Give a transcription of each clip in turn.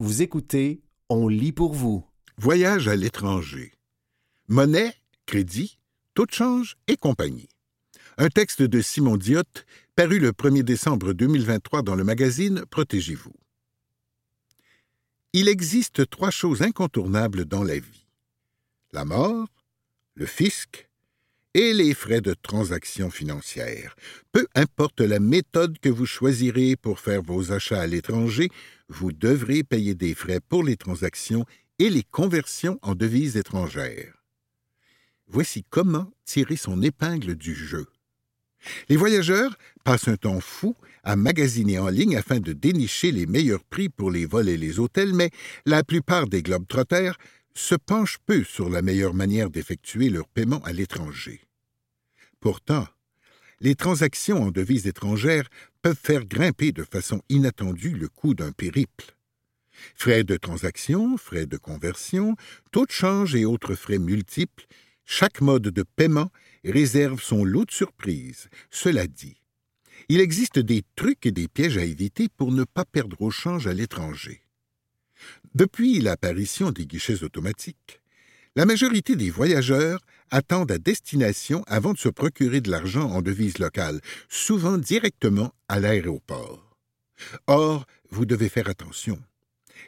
Vous écoutez On lit pour vous. Voyage à l'étranger. Monnaie, crédit, taux de change et compagnie. Un texte de Simon Diotte paru le 1er décembre 2023 dans le magazine Protégez-vous. Il existe trois choses incontournables dans la vie. La mort, le fisc et les frais de transaction financière. Peu importe la méthode que vous choisirez pour faire vos achats à l'étranger, vous devrez payer des frais pour les transactions et les conversions en devises étrangères. Voici comment tirer son épingle du jeu. Les voyageurs passent un temps fou à magasiner en ligne afin de dénicher les meilleurs prix pour les vols et les hôtels, mais la plupart des globetrotters se penchent peu sur la meilleure manière d'effectuer leur paiement à l'étranger. Pourtant, les transactions en devises étrangères peuvent faire grimper de façon inattendue le coût d'un périple. Frais de transaction, frais de conversion, taux de change et autres frais multiples, chaque mode de paiement réserve son lot de surprises. Cela dit, il existe des trucs et des pièges à éviter pour ne pas perdre au change à l'étranger. Depuis l'apparition des guichets automatiques, la majorité des voyageurs attendent à destination avant de se procurer de l'argent en devise locale, souvent directement à l'aéroport. Or, vous devez faire attention.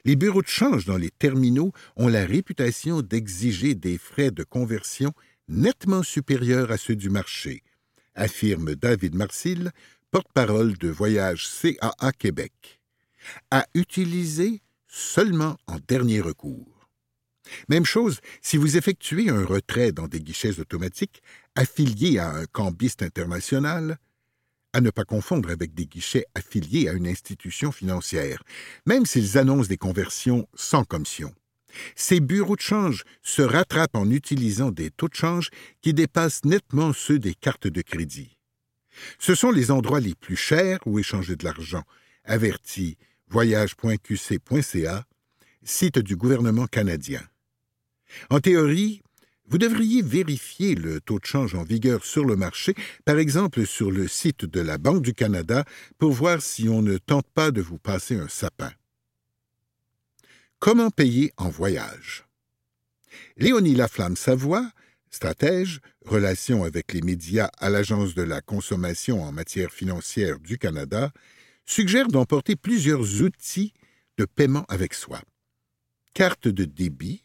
Les bureaux de change dans les terminaux ont la réputation d'exiger des frais de conversion nettement supérieurs à ceux du marché, affirme David Marcil, porte-parole de Voyage CAA Québec. À utiliser seulement en dernier recours. Même chose si vous effectuez un retrait dans des guichets automatiques affiliés à un cambiste international, à ne pas confondre avec des guichets affiliés à une institution financière, même s'ils annoncent des conversions sans commission. Ces bureaux de change se rattrapent en utilisant des taux de change qui dépassent nettement ceux des cartes de crédit. Ce sont les endroits les plus chers où échanger de l'argent, avertit voyage.qc.ca, site du gouvernement canadien. En théorie, vous devriez vérifier le taux de change en vigueur sur le marché, par exemple sur le site de la Banque du Canada, pour voir si on ne tente pas de vous passer un sapin. Comment payer en voyage? Léonie Laflamme Savoie, stratège, relations avec les médias à l'Agence de la consommation en matière financière du Canada, suggère d'emporter plusieurs outils de paiement avec soi. Carte de débit,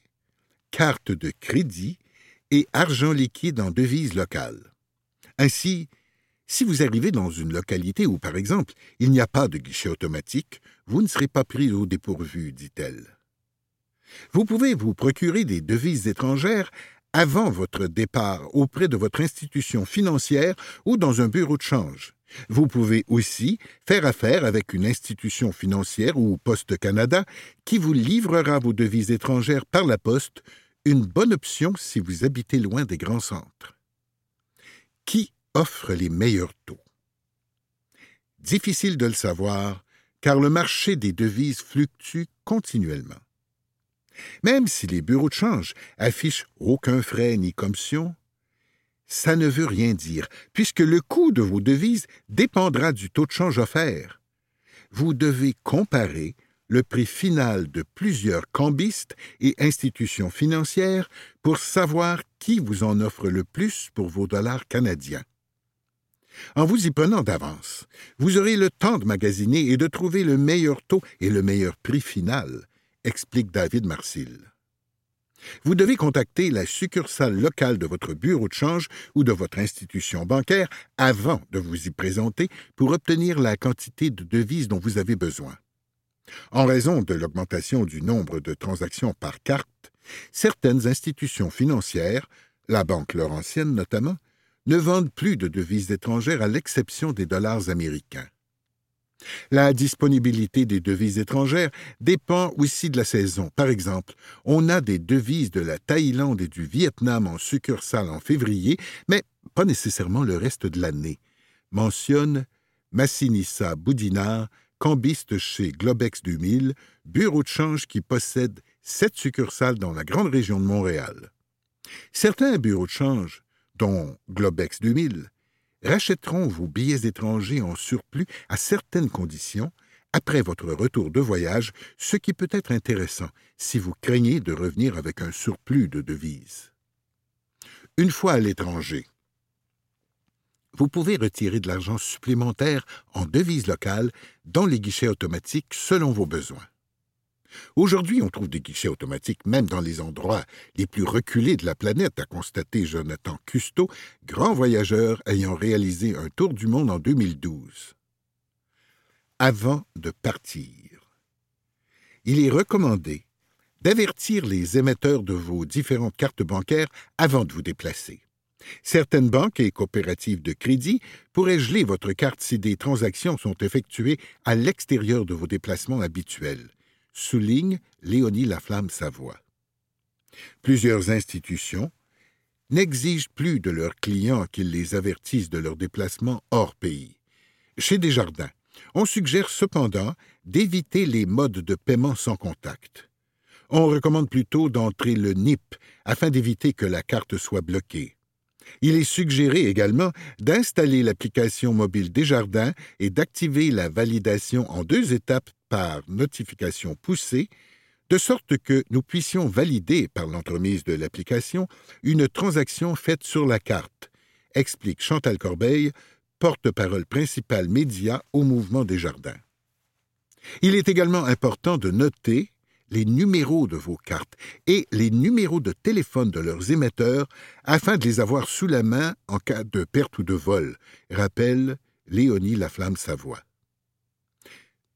carte de crédit et argent liquide en devise locale. Ainsi, si vous arrivez dans une localité où, par exemple, il n'y a pas de guichet automatique, vous ne serez pas pris au dépourvu, dit-elle. Vous pouvez vous procurer des devises étrangères avant votre départ auprès de votre institution financière ou dans un bureau de change. Vous pouvez aussi faire affaire avec une institution financière ou Poste Canada qui vous livrera vos devises étrangères par la poste une bonne option si vous habitez loin des grands centres. Qui offre les meilleurs taux? Difficile de le savoir, car le marché des devises fluctue continuellement. Même si les bureaux de change affichent aucun frais ni commission, ça ne veut rien dire, puisque le coût de vos devises dépendra du taux de change offert. Vous devez comparer le prix final de plusieurs cambistes et institutions financières pour savoir qui vous en offre le plus pour vos dollars canadiens. En vous y prenant d'avance, vous aurez le temps de magasiner et de trouver le meilleur taux et le meilleur prix final, explique David Marcil. Vous devez contacter la succursale locale de votre bureau de change ou de votre institution bancaire avant de vous y présenter pour obtenir la quantité de devises dont vous avez besoin. En raison de l'augmentation du nombre de transactions par carte, certaines institutions financières, la Banque Laurentienne notamment, ne vendent plus de devises étrangères à l'exception des dollars américains. La disponibilité des devises étrangères dépend aussi de la saison. Par exemple, on a des devises de la Thaïlande et du Vietnam en succursale en février, mais pas nécessairement le reste de l'année, mentionne Massinissa Boudinard, cambiste chez Globex 2000, bureau de change qui possède sept succursales dans la grande région de Montréal. Certains bureaux de change, dont Globex 2000, rachèteront vos billets étrangers en surplus à certaines conditions après votre retour de voyage, ce qui peut être intéressant si vous craignez de revenir avec un surplus de devises. Une fois à l'étranger, vous pouvez retirer de l'argent supplémentaire en devises locales dans les guichets automatiques selon vos besoins. Aujourd'hui, on trouve des guichets automatiques même dans les endroits les plus reculés de la planète, a constaté Jonathan Custo, grand voyageur ayant réalisé un tour du monde en 2012. Avant de partir, il est recommandé d'avertir les émetteurs de vos différentes cartes bancaires avant de vous déplacer. Certaines banques et coopératives de crédit pourraient geler votre carte si des transactions sont effectuées à l'extérieur de vos déplacements habituels souligne Léonie Laflamme Savoie. Plusieurs institutions n'exigent plus de leurs clients qu'ils les avertissent de leur déplacement hors pays. Chez Desjardins, on suggère cependant d'éviter les modes de paiement sans contact. On recommande plutôt d'entrer le NIP afin d'éviter que la carte soit bloquée. Il est suggéré également d'installer l'application mobile Desjardins et d'activer la validation en deux étapes par notification poussée, de sorte que nous puissions valider par l'entremise de l'application une transaction faite sur la carte, explique Chantal Corbeil, porte-parole principale média au mouvement des jardins. Il est également important de noter les numéros de vos cartes et les numéros de téléphone de leurs émetteurs afin de les avoir sous la main en cas de perte ou de vol, rappelle Léonie Laflamme Savoie.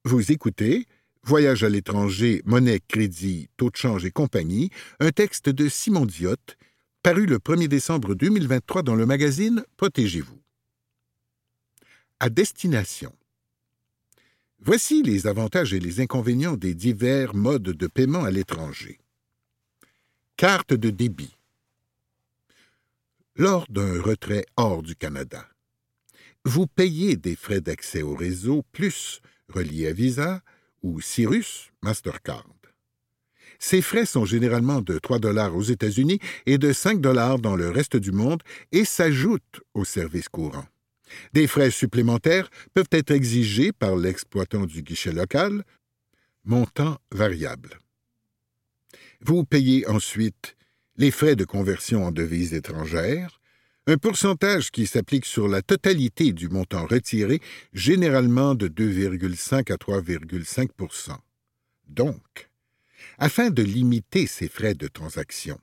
Vous écoutez Voyage à l'étranger, monnaie, crédit, taux de change et compagnie, un texte de Simon Diotte, paru le 1er décembre 2023 dans le magazine Protégez-vous. À destination. Voici les avantages et les inconvénients des divers modes de paiement à l'étranger. Carte de débit. Lors d'un retrait hors du Canada, vous payez des frais d'accès au réseau plus reliés à Visa ou Cyrus Mastercard. Ces frais sont généralement de 3 dollars aux États-Unis et de 5 dollars dans le reste du monde et s'ajoutent aux services courants. Des frais supplémentaires peuvent être exigés par l'exploitant du guichet local, montant variable. Vous payez ensuite les frais de conversion en devises étrangères, un pourcentage qui s'applique sur la totalité du montant retiré, généralement de 2,5 à 3,5% Donc, afin de limiter ces frais de transaction,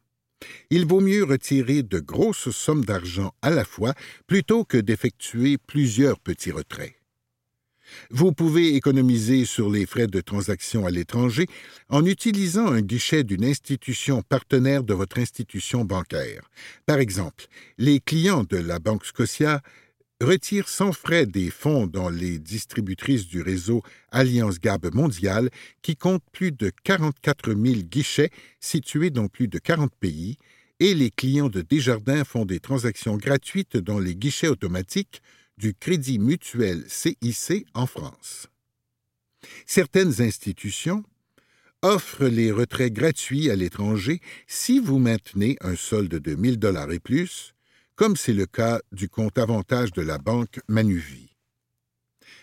il vaut mieux retirer de grosses sommes d'argent à la fois plutôt que d'effectuer plusieurs petits retraits. Vous pouvez économiser sur les frais de transaction à l'étranger en utilisant un guichet d'une institution partenaire de votre institution bancaire. Par exemple, les clients de la Banque Scotia retire sans frais des fonds dans les distributrices du réseau Alliance Gab Mondiale qui compte plus de 44 000 guichets situés dans plus de 40 pays et les clients de Desjardins font des transactions gratuites dans les guichets automatiques du Crédit Mutuel CIC en France. Certaines institutions offrent les retraits gratuits à l'étranger si vous maintenez un solde de 1000 dollars et plus comme c'est le cas du compte avantage de la banque Manuvie.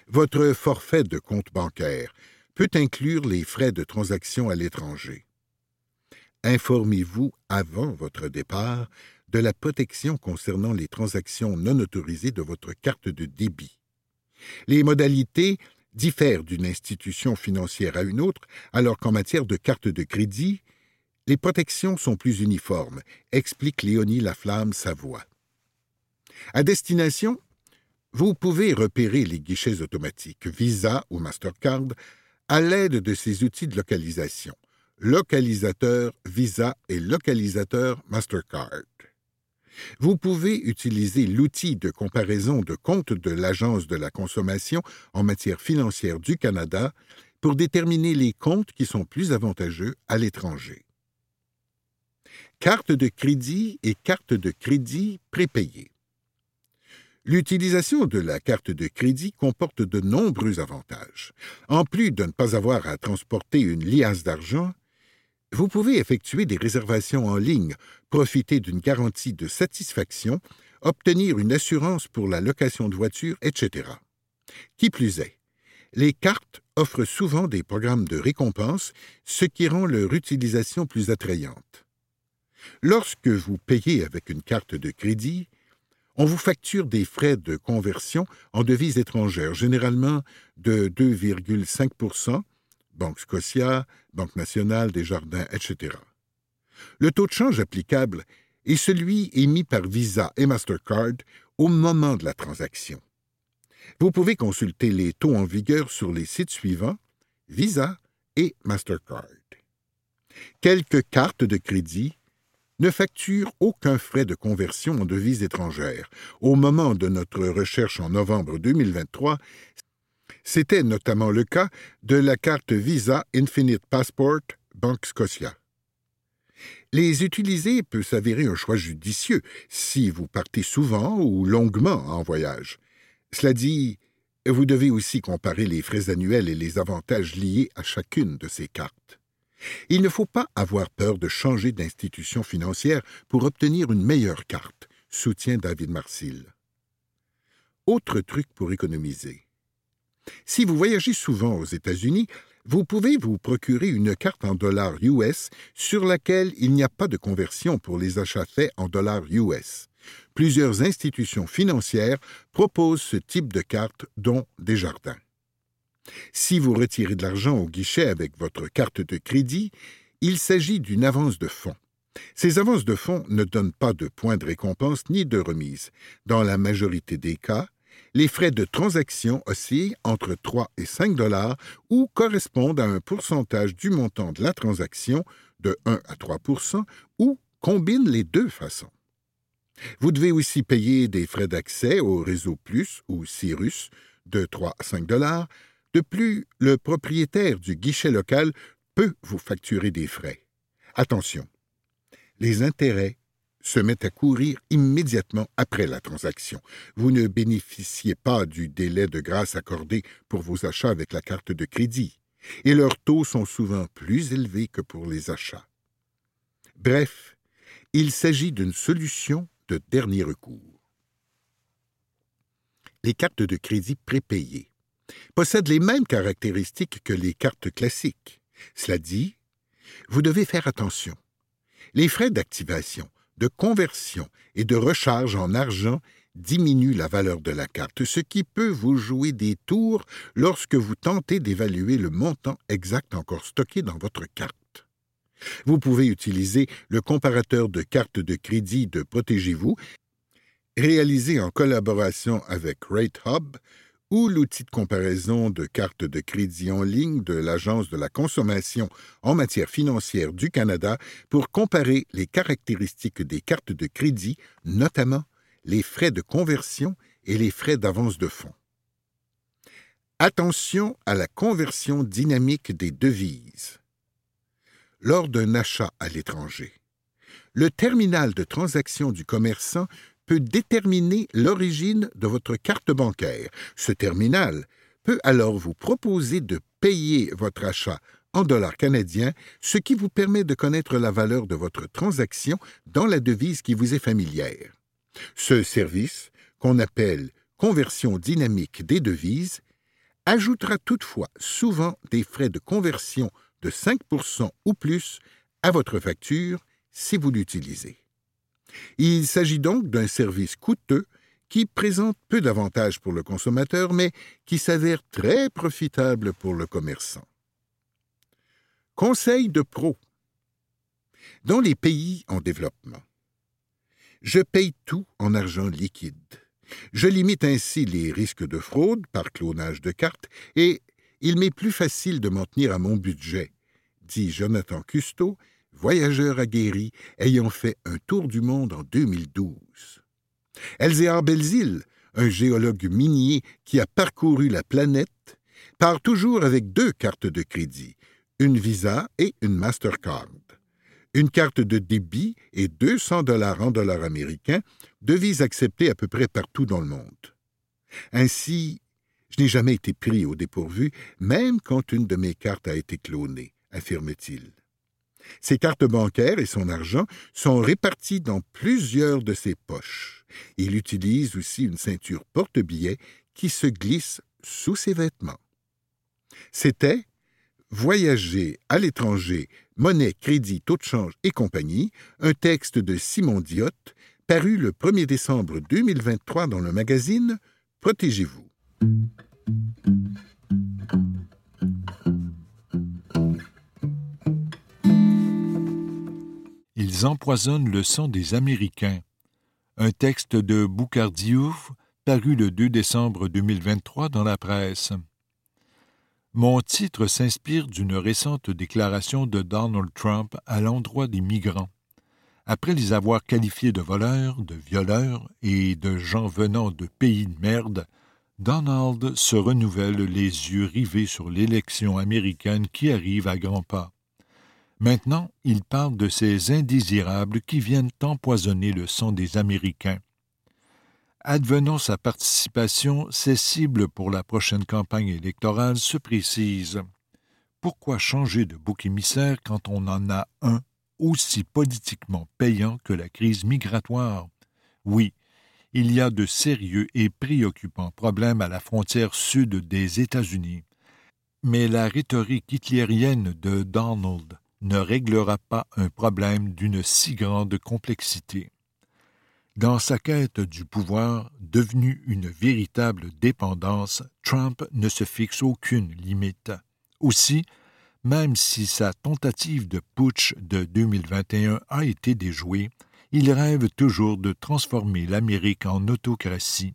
Votre forfait de compte bancaire peut inclure les frais de transaction à l'étranger. Informez-vous avant votre départ de la protection concernant les transactions non autorisées de votre carte de débit. Les modalités diffèrent d'une institution financière à une autre, alors qu'en matière de carte de crédit, les protections sont plus uniformes, explique Léonie Laflamme Savoie. À destination, vous pouvez repérer les guichets automatiques Visa ou Mastercard à l'aide de ces outils de localisation, localisateur Visa et localisateur Mastercard. Vous pouvez utiliser l'outil de comparaison de comptes de l'Agence de la consommation en matière financière du Canada pour déterminer les comptes qui sont plus avantageux à l'étranger. Carte de crédit et carte de crédit prépayée. L'utilisation de la carte de crédit comporte de nombreux avantages. En plus de ne pas avoir à transporter une liasse d'argent, vous pouvez effectuer des réservations en ligne, profiter d'une garantie de satisfaction, obtenir une assurance pour la location de voiture, etc. Qui plus est, les cartes offrent souvent des programmes de récompense, ce qui rend leur utilisation plus attrayante. Lorsque vous payez avec une carte de crédit, on vous facture des frais de conversion en devises étrangères, généralement de 2,5 Banque Scotia, Banque nationale, Desjardins, etc. Le taux de change applicable est celui émis par Visa et Mastercard au moment de la transaction. Vous pouvez consulter les taux en vigueur sur les sites suivants Visa et Mastercard. Quelques cartes de crédit ne facturent aucun frais de conversion en devises étrangères. Au moment de notre recherche en novembre 2023, c'était notamment le cas de la carte Visa Infinite Passport Banque Scotia. Les utiliser peut s'avérer un choix judicieux si vous partez souvent ou longuement en voyage. Cela dit, vous devez aussi comparer les frais annuels et les avantages liés à chacune de ces cartes. Il ne faut pas avoir peur de changer d'institution financière pour obtenir une meilleure carte, soutient David Marcil. Autre truc pour économiser. Si vous voyagez souvent aux États-Unis, vous pouvez vous procurer une carte en dollars US sur laquelle il n'y a pas de conversion pour les achats faits en dollars US. Plusieurs institutions financières proposent ce type de carte, dont Desjardins. Si vous retirez de l'argent au guichet avec votre carte de crédit, il s'agit d'une avance de fonds. Ces avances de fonds ne donnent pas de points de récompense ni de remise. Dans la majorité des cas, les frais de transaction oscillent entre 3 et 5 dollars ou correspondent à un pourcentage du montant de la transaction de 1 à 3% ou combinent les deux façons. Vous devez aussi payer des frais d'accès au réseau Plus ou Cyrus de 3 à 5 dollars, de plus, le propriétaire du guichet local peut vous facturer des frais. Attention, les intérêts se mettent à courir immédiatement après la transaction. Vous ne bénéficiez pas du délai de grâce accordé pour vos achats avec la carte de crédit, et leurs taux sont souvent plus élevés que pour les achats. Bref, il s'agit d'une solution de dernier recours. Les cartes de crédit prépayées possèdent les mêmes caractéristiques que les cartes classiques. Cela dit, vous devez faire attention. Les frais d'activation, de conversion et de recharge en argent diminuent la valeur de la carte, ce qui peut vous jouer des tours lorsque vous tentez d'évaluer le montant exact encore stocké dans votre carte. Vous pouvez utiliser le comparateur de cartes de crédit de Protégez-vous, réalisé en collaboration avec RateHub, ou l'outil de comparaison de cartes de crédit en ligne de l'Agence de la consommation en matière financière du Canada pour comparer les caractéristiques des cartes de crédit, notamment les frais de conversion et les frais d'avance de fonds. Attention à la conversion dynamique des devises. Lors d'un achat à l'étranger, le terminal de transaction du commerçant peut déterminer l'origine de votre carte bancaire. Ce terminal peut alors vous proposer de payer votre achat en dollars canadiens, ce qui vous permet de connaître la valeur de votre transaction dans la devise qui vous est familière. Ce service, qu'on appelle conversion dynamique des devises, ajoutera toutefois souvent des frais de conversion de 5% ou plus à votre facture si vous l'utilisez. Il s'agit donc d'un service coûteux qui présente peu d'avantages pour le consommateur, mais qui s'avère très profitable pour le commerçant. Conseil de pro. Dans les pays en développement, je paye tout en argent liquide. Je limite ainsi les risques de fraude par clonage de cartes et il m'est plus facile de m'en tenir à mon budget, dit Jonathan Custeau, voyageur aguerri ayant fait un tour du monde en 2012. Elzéar Belzil, un géologue minier qui a parcouru la planète, part toujours avec deux cartes de crédit, une Visa et une Mastercard. Une carte de débit et 200 dollars en dollars américains, devises acceptées à peu près partout dans le monde. Ainsi, je n'ai jamais été pris au dépourvu, même quand une de mes cartes a été clonée, affirme-t-il. Ses cartes bancaires et son argent sont répartis dans plusieurs de ses poches. Il utilise aussi une ceinture porte-billets qui se glisse sous ses vêtements. C'était Voyager à l'étranger, monnaie, crédit, taux de change et compagnie, un texte de Simon Diotte, paru le 1er décembre 2023 dans le magazine Protégez-vous. Ils empoisonnent le sang des Américains. Un texte de Boucardiouf paru le 2 décembre 2023 dans la presse. Mon titre s'inspire d'une récente déclaration de Donald Trump à l'endroit des migrants. Après les avoir qualifiés de voleurs, de violeurs et de gens venant de pays de merde, Donald se renouvelle les yeux rivés sur l'élection américaine qui arrive à grands pas. Maintenant, il parle de ces indésirables qui viennent empoisonner le sang des Américains. Advenant sa participation, ses cibles pour la prochaine campagne électorale se précisent. Pourquoi changer de bouc émissaire quand on en a un aussi politiquement payant que la crise migratoire? Oui, il y a de sérieux et préoccupants problèmes à la frontière sud des États-Unis. Mais la rhétorique hitlérienne de Donald ne réglera pas un problème d'une si grande complexité. Dans sa quête du pouvoir, devenue une véritable dépendance, Trump ne se fixe aucune limite. Aussi, même si sa tentative de putsch de 2021 a été déjouée, il rêve toujours de transformer l'Amérique en autocratie.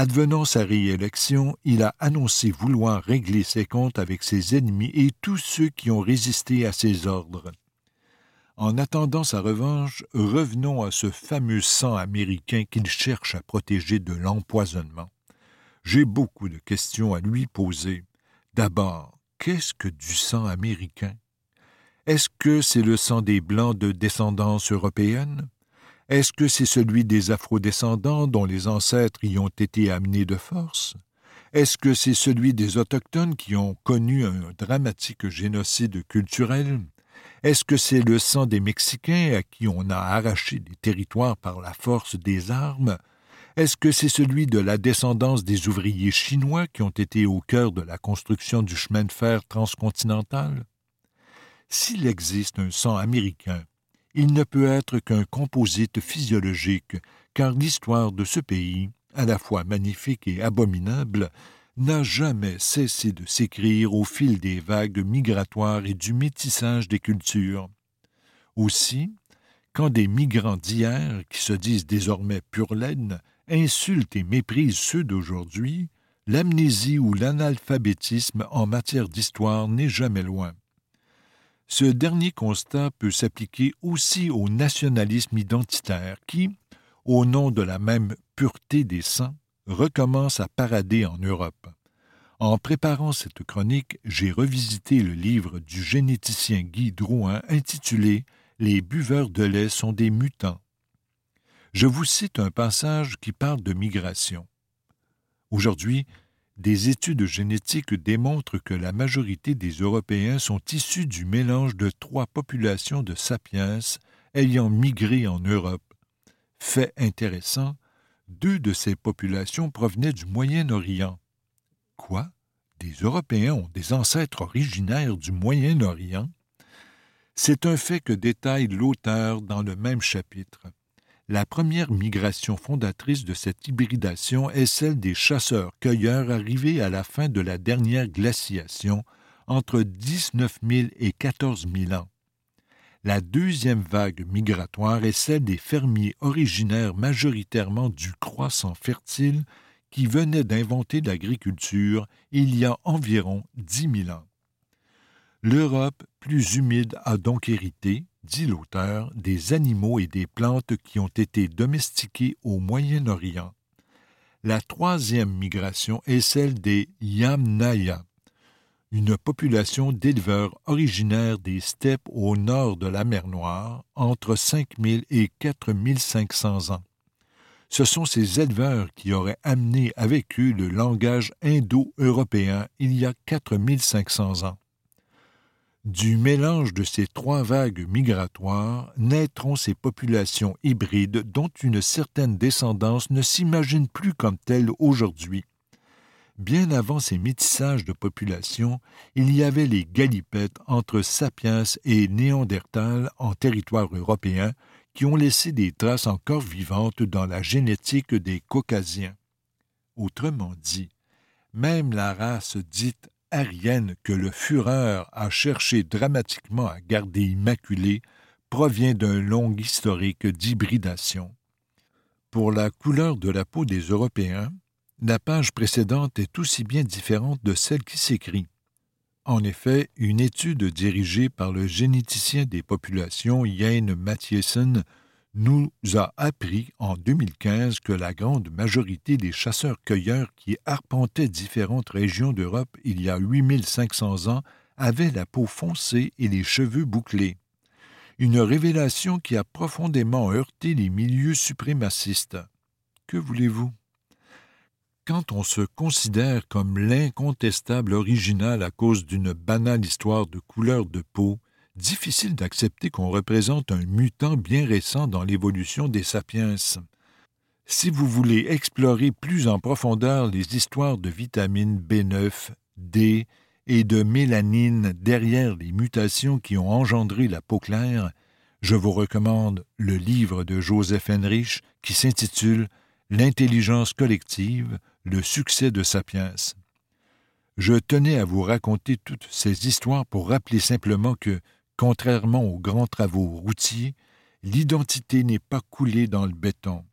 Advenant sa réélection, il a annoncé vouloir régler ses comptes avec ses ennemis et tous ceux qui ont résisté à ses ordres. En attendant sa revanche, revenons à ce fameux sang américain qu'il cherche à protéger de l'empoisonnement. J'ai beaucoup de questions à lui poser. D'abord, qu'est-ce que du sang américain? Est-ce que c'est le sang des Blancs de descendance européenne? Est-ce que c'est celui des Afro-descendants dont les ancêtres y ont été amenés de force? Est-ce que c'est celui des Autochtones qui ont connu un dramatique génocide culturel? Est-ce que c'est le sang des Mexicains à qui on a arraché des territoires par la force des armes? Est-ce que c'est celui de la descendance des ouvriers chinois qui ont été au cœur de la construction du chemin de fer transcontinental? S'il existe un sang américain, il ne peut être qu'un composite physiologique, car l'histoire de ce pays, à la fois magnifique et abominable, n'a jamais cessé de s'écrire au fil des vagues migratoires et du métissage des cultures. Aussi, quand des migrants d'hier, qui se disent désormais pure laine, insultent et méprisent ceux d'aujourd'hui, l'amnésie ou l'analphabétisme en matière d'histoire n'est jamais loin. Ce dernier constat peut s'appliquer aussi au nationalisme identitaire qui, au nom de la même pureté des sangs, recommence à parader en Europe. En préparant cette chronique, j'ai revisité le livre du généticien Guy Drouin intitulé Les buveurs de lait sont des mutants. Je vous cite un passage qui parle de migration. Aujourd'hui, des études génétiques démontrent que la majorité des Européens sont issus du mélange de trois populations de sapiens ayant migré en Europe. Fait intéressant, deux de ces populations provenaient du Moyen-Orient. Quoi? Des Européens ont des ancêtres originaires du Moyen-Orient? C'est un fait que détaille l'auteur dans le même chapitre. La première migration fondatrice de cette hybridation est celle des chasseurs-cueilleurs arrivés à la fin de la dernière glaciation, entre 19 000 et 14 000 ans. La deuxième vague migratoire est celle des fermiers originaires majoritairement du croissant fertile qui venaient d'inventer l'agriculture il y a environ dix mille ans. L'Europe plus humide a donc hérité, dit l'auteur, des animaux et des plantes qui ont été domestiqués au Moyen-Orient. La troisième migration est celle des Yamnaya, une population d'éleveurs originaires des steppes au nord de la mer Noire, entre 5000 et 4500 ans. Ce sont ces éleveurs qui auraient amené avec eux le langage indo-européen il y a 4500 ans. Du mélange de ces trois vagues migratoires naîtront ces populations hybrides dont une certaine descendance ne s'imagine plus comme telle aujourd'hui Bien avant ces métissages de population, il y avait les galipettes entre sapiens et néandertal en territoire européen qui ont laissé des traces encore vivantes dans la génétique des caucasiens. Autrement dit, même la race dite aryenne que le Führer a cherché dramatiquement à garder immaculée provient d'un long historique d'hybridation. Pour la couleur de la peau des Européens, la page précédente est aussi bien différente de celle qui s'écrit. En effet, une étude dirigée par le généticien des populations Jane Mathiesen nous a appris en 2015 que la grande majorité des chasseurs-cueilleurs qui arpentaient différentes régions d'Europe il y a 8500 ans avaient la peau foncée et les cheveux bouclés. Une révélation qui a profondément heurté les milieux suprémacistes. Que voulez-vous? Quand on se considère comme l'incontestable original à cause d'une banale histoire de couleur de peau, difficile d'accepter qu'on représente un mutant bien récent dans l'évolution des sapiens. Si vous voulez explorer plus en profondeur les histoires de vitamines B9, D et de mélanine derrière les mutations qui ont engendré la peau claire, je vous recommande le livre de Joseph Henrich qui s'intitule L'intelligence collective, le succès de Sapiens. Je tenais à vous raconter toutes ces histoires pour rappeler simplement que, Contrairement aux grands travaux routiers, l'identité n'est pas coulée dans le béton.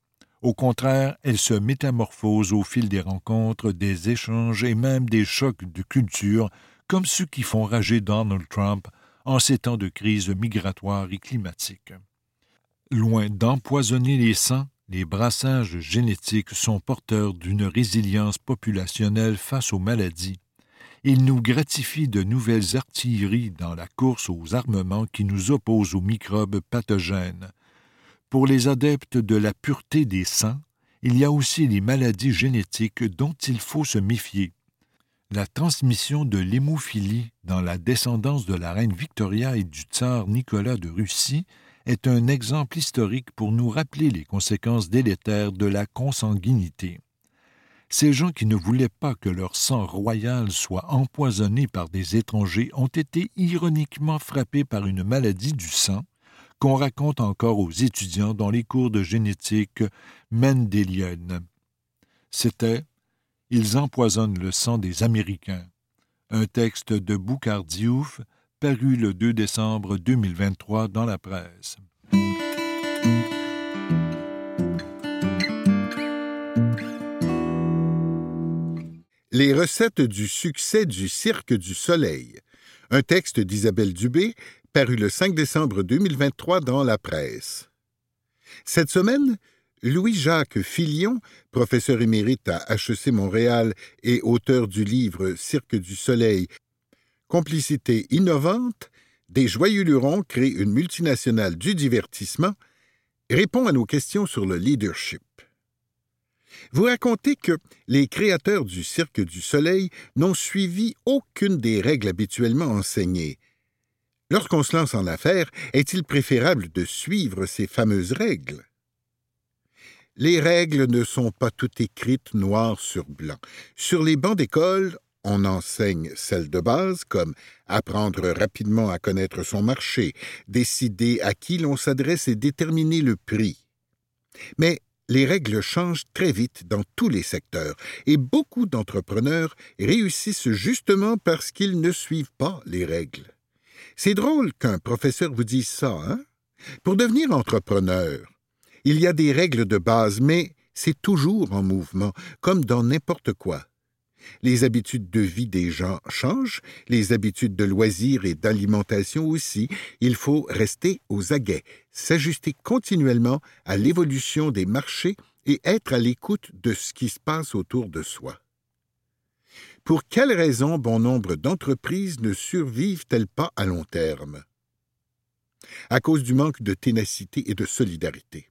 Au contraire, elle se métamorphose au fil des rencontres, des échanges et même des chocs de culture, comme ceux qui font rager Donald Trump en ces temps de crise migratoire et climatique. Loin d'empoisonner les sangs, les brassages génétiques sont porteurs d'une résilience populationnelle face aux maladies il nous gratifie de nouvelles artilleries dans la course aux armements qui nous opposent aux microbes pathogènes. Pour les adeptes de la pureté des sangs, il y a aussi les maladies génétiques dont il faut se méfier. La transmission de l'hémophilie dans la descendance de la reine Victoria et du tsar Nicolas de Russie est un exemple historique pour nous rappeler les conséquences délétères de la consanguinité. Ces gens qui ne voulaient pas que leur sang royal soit empoisonné par des étrangers ont été ironiquement frappés par une maladie du sang qu'on raconte encore aux étudiants dans les cours de génétique mendélienne. C'était Ils empoisonnent le sang des Américains, un texte de Boucardiouf paru le 2 décembre 2023 dans la presse. Les recettes du succès du Cirque du Soleil. Un texte d'Isabelle Dubé, paru le 5 décembre 2023 dans la presse. Cette semaine, Louis-Jacques Filion, professeur émérite à HEC Montréal et auteur du livre Cirque du Soleil, Complicité innovante, des joyeux lurons créent une multinationale du divertissement, répond à nos questions sur le leadership. Vous racontez que les créateurs du Cirque du Soleil n'ont suivi aucune des règles habituellement enseignées. Lorsqu'on se lance en affaires, est-il préférable de suivre ces fameuses règles? Les règles ne sont pas toutes écrites noir sur blanc. Sur les bancs d'école, on enseigne celles de base comme apprendre rapidement à connaître son marché, décider à qui l'on s'adresse et déterminer le prix. Mais les règles changent très vite dans tous les secteurs et beaucoup d'entrepreneurs réussissent justement parce qu'ils ne suivent pas les règles. C'est drôle qu'un professeur vous dise ça, hein? Pour devenir entrepreneur, il y a des règles de base, mais c'est toujours en mouvement, comme dans n'importe quoi. Les habitudes de vie des gens changent, les habitudes de loisirs et d'alimentation aussi. Il faut rester aux aguets, s'ajuster continuellement à l'évolution des marchés et être à l'écoute de ce qui se passe autour de soi. Pour quelles raisons bon nombre d'entreprises ne survivent-elles pas à long terme? À cause du manque de ténacité et de solidarité.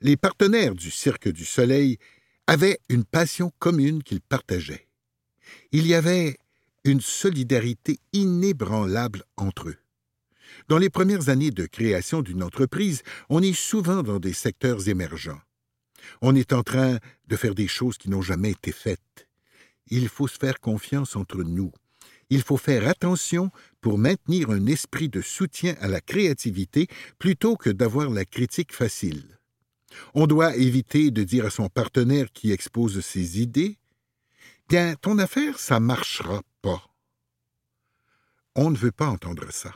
Les partenaires du Cirque du Soleil avaient une passion commune qu'ils partageaient il y avait une solidarité inébranlable entre eux. Dans les premières années de création d'une entreprise, on est souvent dans des secteurs émergents. On est en train de faire des choses qui n'ont jamais été faites. il faut se faire confiance entre nous. Il faut faire attention pour maintenir un esprit de soutien à la créativité plutôt que d'avoir la critique facile. On doit éviter de dire à son partenaire qui expose ses idées Bien, ton affaire, ça marchera pas. On ne veut pas entendre ça.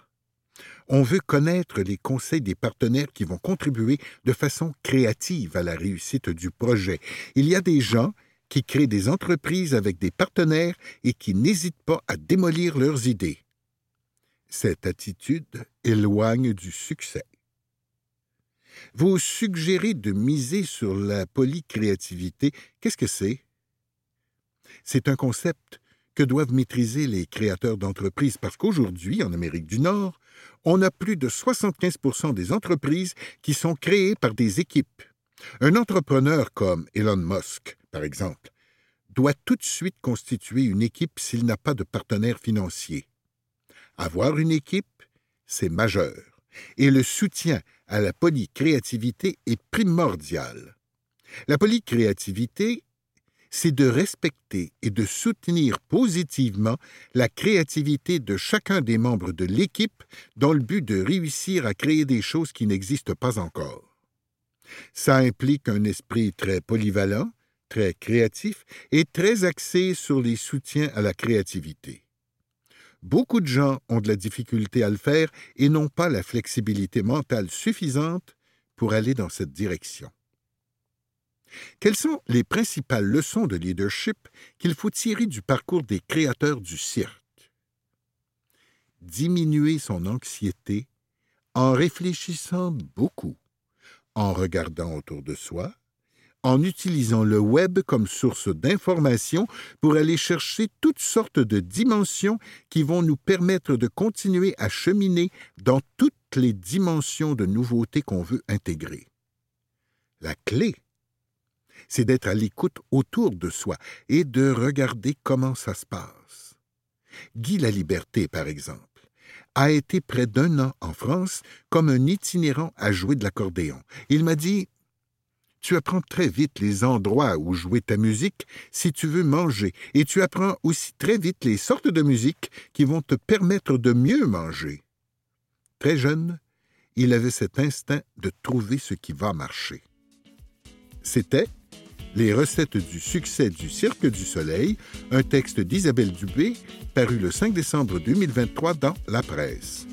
On veut connaître les conseils des partenaires qui vont contribuer de façon créative à la réussite du projet. Il y a des gens qui créent des entreprises avec des partenaires et qui n'hésitent pas à démolir leurs idées. Cette attitude éloigne du succès. Vous suggérez de miser sur la polycréativité. Qu'est-ce que c'est? C'est un concept que doivent maîtriser les créateurs d'entreprises parce qu'aujourd'hui, en Amérique du Nord, on a plus de 75% des entreprises qui sont créées par des équipes. Un entrepreneur comme Elon Musk, par exemple, doit tout de suite constituer une équipe s'il n'a pas de partenaire financier. Avoir une équipe, c'est majeur, et le soutien à la polycréativité est primordial. La polycréativité, c'est de respecter et de soutenir positivement la créativité de chacun des membres de l'équipe dans le but de réussir à créer des choses qui n'existent pas encore. Ça implique un esprit très polyvalent, très créatif et très axé sur les soutiens à la créativité. Beaucoup de gens ont de la difficulté à le faire et n'ont pas la flexibilité mentale suffisante pour aller dans cette direction. Quelles sont les principales leçons de leadership qu'il faut tirer du parcours des créateurs du cirque? Diminuer son anxiété en réfléchissant beaucoup, en regardant autour de soi, en utilisant le web comme source d'information pour aller chercher toutes sortes de dimensions qui vont nous permettre de continuer à cheminer dans toutes les dimensions de nouveautés qu'on veut intégrer. La clé, c'est d'être à l'écoute autour de soi et de regarder comment ça se passe. Guy Laliberté, par exemple, a été près d'un an en France comme un itinérant à jouer de l'accordéon. Il m'a dit tu apprends très vite les endroits où jouer ta musique si tu veux manger, et tu apprends aussi très vite les sortes de musique qui vont te permettre de mieux manger. Très jeune, il avait cet instinct de trouver ce qui va marcher. C'était Les recettes du succès du Cirque du Soleil, un texte d'Isabelle Dubé, paru le 5 décembre 2023 dans La Presse.